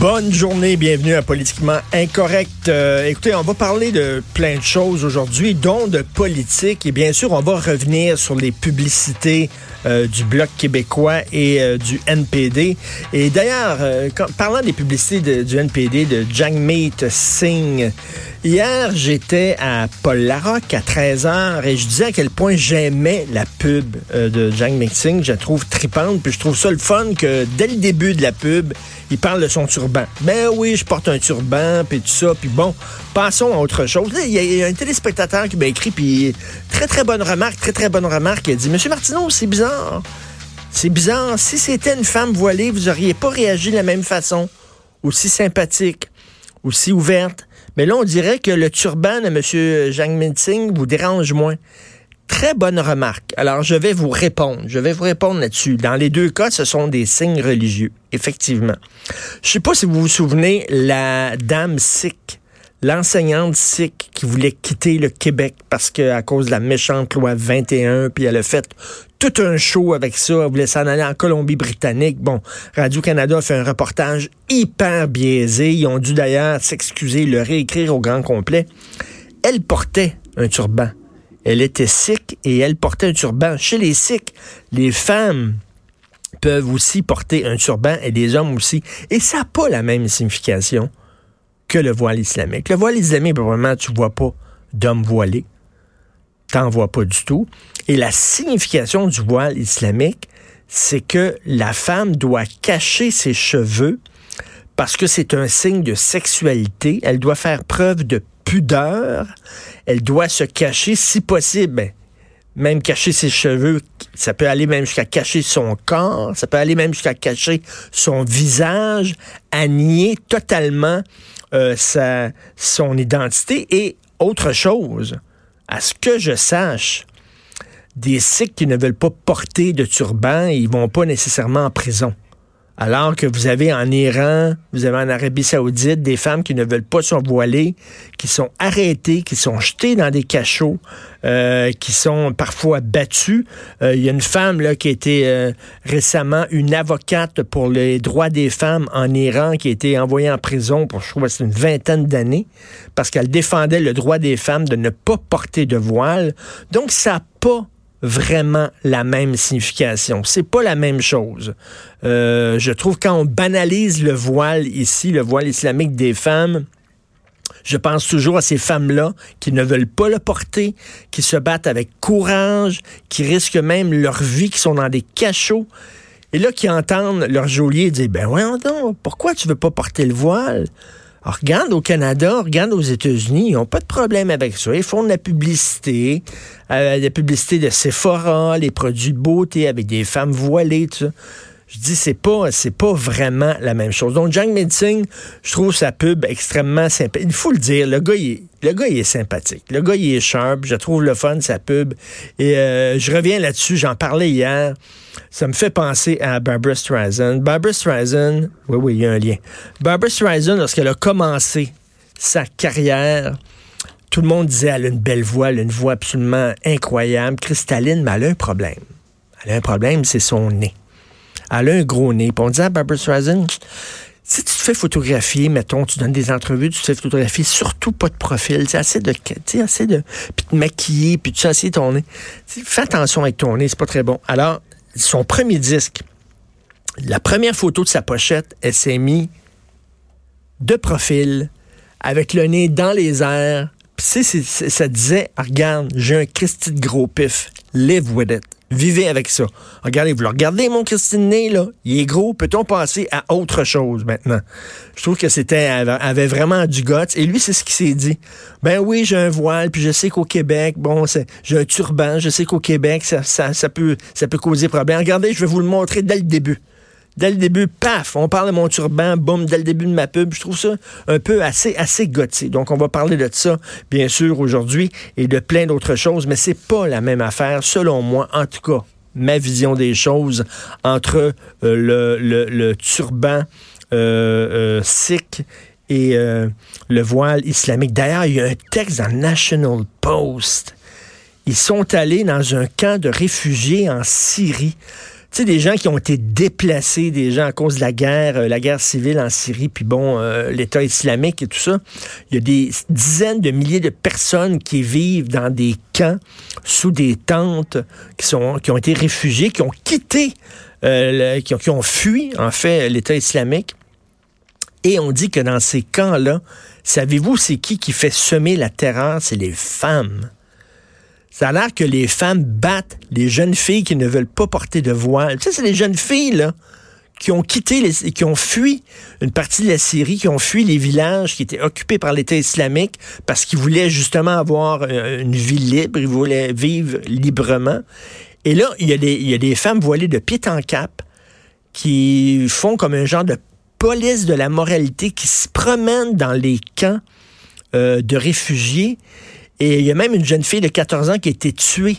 Bonne journée, bienvenue à Politiquement Incorrect. Euh, écoutez, on va parler de plein de choses aujourd'hui, dont de politique. Et bien sûr, on va revenir sur les publicités euh, du Bloc québécois et euh, du NPD. Et d'ailleurs, parlant des publicités du NPD, de Jagmeet Singh, hier, j'étais à Paul Larocque à 13h et je disais à quel point j'aimais la pub de Jagmeet Singh. Je la trouve tripante, puis je trouve ça le fun que dès le début de la pub, il parle de son turban. Ben oui, je porte un turban, puis tout ça, puis bon, passons à autre chose. Il y, a un téléspectateur qui m'a écrit, puis très, très bonne remarque, très, très bonne remarque. Il a dit, Monsieur Martineau, c'est bizarre. C'est bizarre. Si c'était une femme voilée, vous auriez pas réagi de la même façon, aussi sympathique, aussi ouverte. Mais là, on dirait que le turban de M. Jang Singh vous dérange moins. Très bonne remarque. Alors, je vais vous répondre. Je vais vous répondre là-dessus. Dans les deux cas, ce sont des signes religieux, effectivement. Je sais pas si vous vous souvenez, la dame sikh, l'enseignante sikh qui voulait quitter le Québec parce que à cause de la méchante loi 21, puis elle a fait tout un show avec ça. Elle voulait s'en aller en Colombie-Britannique. Bon, Radio-Canada a fait un reportage hyper biaisé. Ils ont dû d'ailleurs s'excuser, le réécrire au grand complet. Elle portait un turban. Elle était sikh et elle portait un turban. Chez les sikhs, les femmes peuvent aussi porter un turban et les hommes aussi. Et ça n'a pas la même signification que le voile islamique. Le voile islamique, probablement, tu vois pas d'hommes voilés. T'en vois pas du tout. Et la signification du voile islamique, c'est que la femme doit cacher ses cheveux parce que c'est un signe de sexualité. Elle doit faire preuve de pudeur. Elle doit se cacher si possible. Ben, même cacher ses cheveux, ça peut aller même jusqu'à cacher son corps, ça peut aller même jusqu'à cacher son visage, à nier totalement euh, son identité. Et autre chose, à ce que je sache, des Sikhs qui ne veulent pas porter de turban, ils vont pas nécessairement en prison. Alors que vous avez en Iran, vous avez en Arabie saoudite des femmes qui ne veulent pas se voiler, qui sont arrêtées, qui sont jetées dans des cachots, euh, qui sont parfois battues. Euh, il y a une femme là, qui a été euh, récemment une avocate pour les droits des femmes en Iran qui a été envoyée en prison pour, je crois, une vingtaine d'années parce qu'elle défendait le droit des femmes de ne pas porter de voile. Donc, ça n'a pas vraiment la même signification. C'est pas la même chose. Euh, je trouve quand on banalise le voile ici, le voile islamique des femmes, je pense toujours à ces femmes-là qui ne veulent pas le porter, qui se battent avec courage, qui risquent même leur vie, qui sont dans des cachots. Et là, qui entendent leur geôlier dire, ben voyons donc, pourquoi tu veux pas porter le voile? Regarde au Canada, regarde aux États-Unis, ils n'ont pas de problème avec ça. Ils font de la publicité, euh, la publicité de Sephora, les produits de beauté avec des femmes voilées, tout ça. Je dis, c'est pas, c'est pas vraiment la même chose. Donc, Jang Singh, je trouve sa pub extrêmement sympa. Il faut le dire, le gars, il est, le gars, il est sympathique. Le gars, il est sharp. Je trouve le fun, sa pub. Et euh, je reviens là-dessus, j'en parlais hier. Ça me fait penser à Barbara Streisand. Barbara Streisand, oui, oui, il y a un lien. Barbara Streisand, lorsqu'elle a commencé sa carrière, tout le monde disait elle a une belle voix, elle a une voix absolument incroyable, cristalline, mais elle a un problème. Elle a un problème, c'est son nez. Elle a un gros nez. Puis on disait à Barbara Streisand, si tu te fais photographier, mettons, tu donnes des entrevues, tu te fais photographier, surtout pas de profil, c'est assez de, assez de, puis te maquiller, puis tu sais, ton nez. fais attention avec ton nez, c'est pas très bon. Alors, son premier disque, la première photo de sa pochette, elle s'est mise de profil, avec le nez dans les airs. Puis, ça disait, regarde, j'ai un Christy de gros pif, live with it. Vivez avec ça. Regardez, vous le regardez, mon Christine Ney, là. Il est gros. Peut-on passer à autre chose maintenant? Je trouve que c'était, avait vraiment du guts. Et lui, c'est ce qu'il s'est dit. Ben oui, j'ai un voile, puis je sais qu'au Québec, bon, j'ai un turban, je sais qu'au Québec, ça, ça, ça, peut, ça peut causer problème. Regardez, je vais vous le montrer dès le début. Dès le début, paf, on parle de mon turban, boum, dès le début de ma pub. Je trouve ça un peu assez, assez gothique. Donc, on va parler de ça, bien sûr, aujourd'hui, et de plein d'autres choses, mais c'est pas la même affaire, selon moi, en tout cas ma vision des choses entre euh, le, turban euh, euh, sikh et le voile islamique. D'ailleurs, il y a un texte dans National Post. Ils sont allés dans un camp de réfugiés en Syrie. Tu sais, des gens qui ont été déplacés, des gens à cause de la guerre, euh, la guerre civile en Syrie, puis bon, euh, l'État islamique et tout ça. Il y a des dizaines de milliers de personnes qui vivent dans des camps, sous des tentes, qui, ont été réfugiés, qui ont quitté, euh, qui, qui ont fui, en fait, l'État islamique. Et on dit que dans ces camps-là, savez-vous c'est qui qui fait semer la terreur? C'est les femmes. Ça a l'air que les femmes battent les jeunes filles qui ne veulent pas porter de voile. Sais, c'est les jeunes filles, là, qui ont quitté, les, qui ont fui une partie de la Syrie, qui ont fui les villages qui étaient occupés par l'État islamique parce qu'ils voulaient justement avoir euh, une vie libre, ils voulaient vivre librement. Et là, il y, a des, il y a des femmes voilées de pied en cap qui font comme un genre de police de la moralité, qui se promènent dans les camps euh, de réfugiés et il y a même une jeune fille de 14 ans qui a été tuée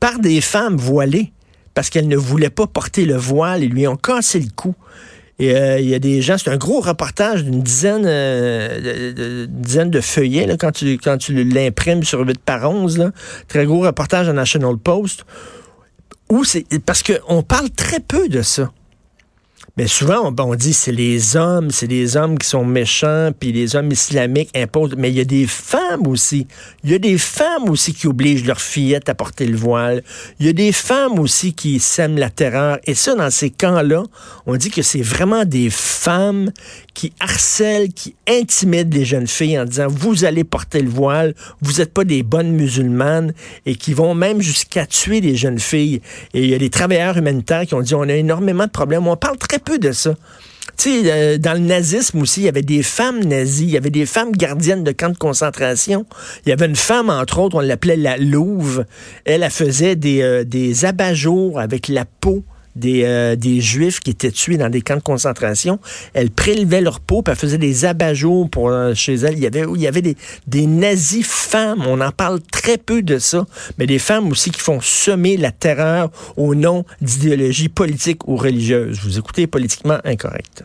par des femmes voilées parce qu'elles ne voulaient pas porter le voile et lui ont cassé le cou. Et euh, il y a des gens, c'est un gros reportage d'une dizaine, euh, de, dizaine de feuillets là, quand tu, l'imprimes sur 8 par 11. Là. Très gros reportage à National Post. Parce qu'on parle très peu de ça. Mais souvent, on, dit c'est les hommes, c'est les hommes qui sont méchants, puis les hommes islamiques imposent. Mais il y a des femmes aussi. Il y a des femmes aussi qui obligent leurs fillettes à porter le voile. Il y a des femmes aussi qui sèment la terreur. Et ça, dans ces camps-là, on dit que c'est vraiment des femmes qui harcèlent, qui intimident les jeunes filles en disant vous allez porter le voile, vous n'êtes pas des bonnes musulmanes, et qui vont même jusqu'à tuer les jeunes filles. Et il y a des travailleurs humanitaires qui ont dit on a énormément de problèmes. On parle très peu de ça. Tu sais, euh, dans le nazisme aussi, il y avait des femmes nazies, il y avait des femmes gardiennes de camps de concentration. Il y avait une femme, entre autres, on l'appelait la Louve. Elle, faisait des, euh, des abat-jours avec la peau des, euh, des Juifs qui étaient tués dans des camps de concentration. Elle prélevait leur peau, puis elle faisait des abat-jours pour chez elle. Il y avait, il y avait des, des nazis femmes. On en parle très peu de ça, mais des femmes aussi qui font semer la terreur au nom d'idéologies politiques ou religieuses. Vous écoutez politiquement incorrect.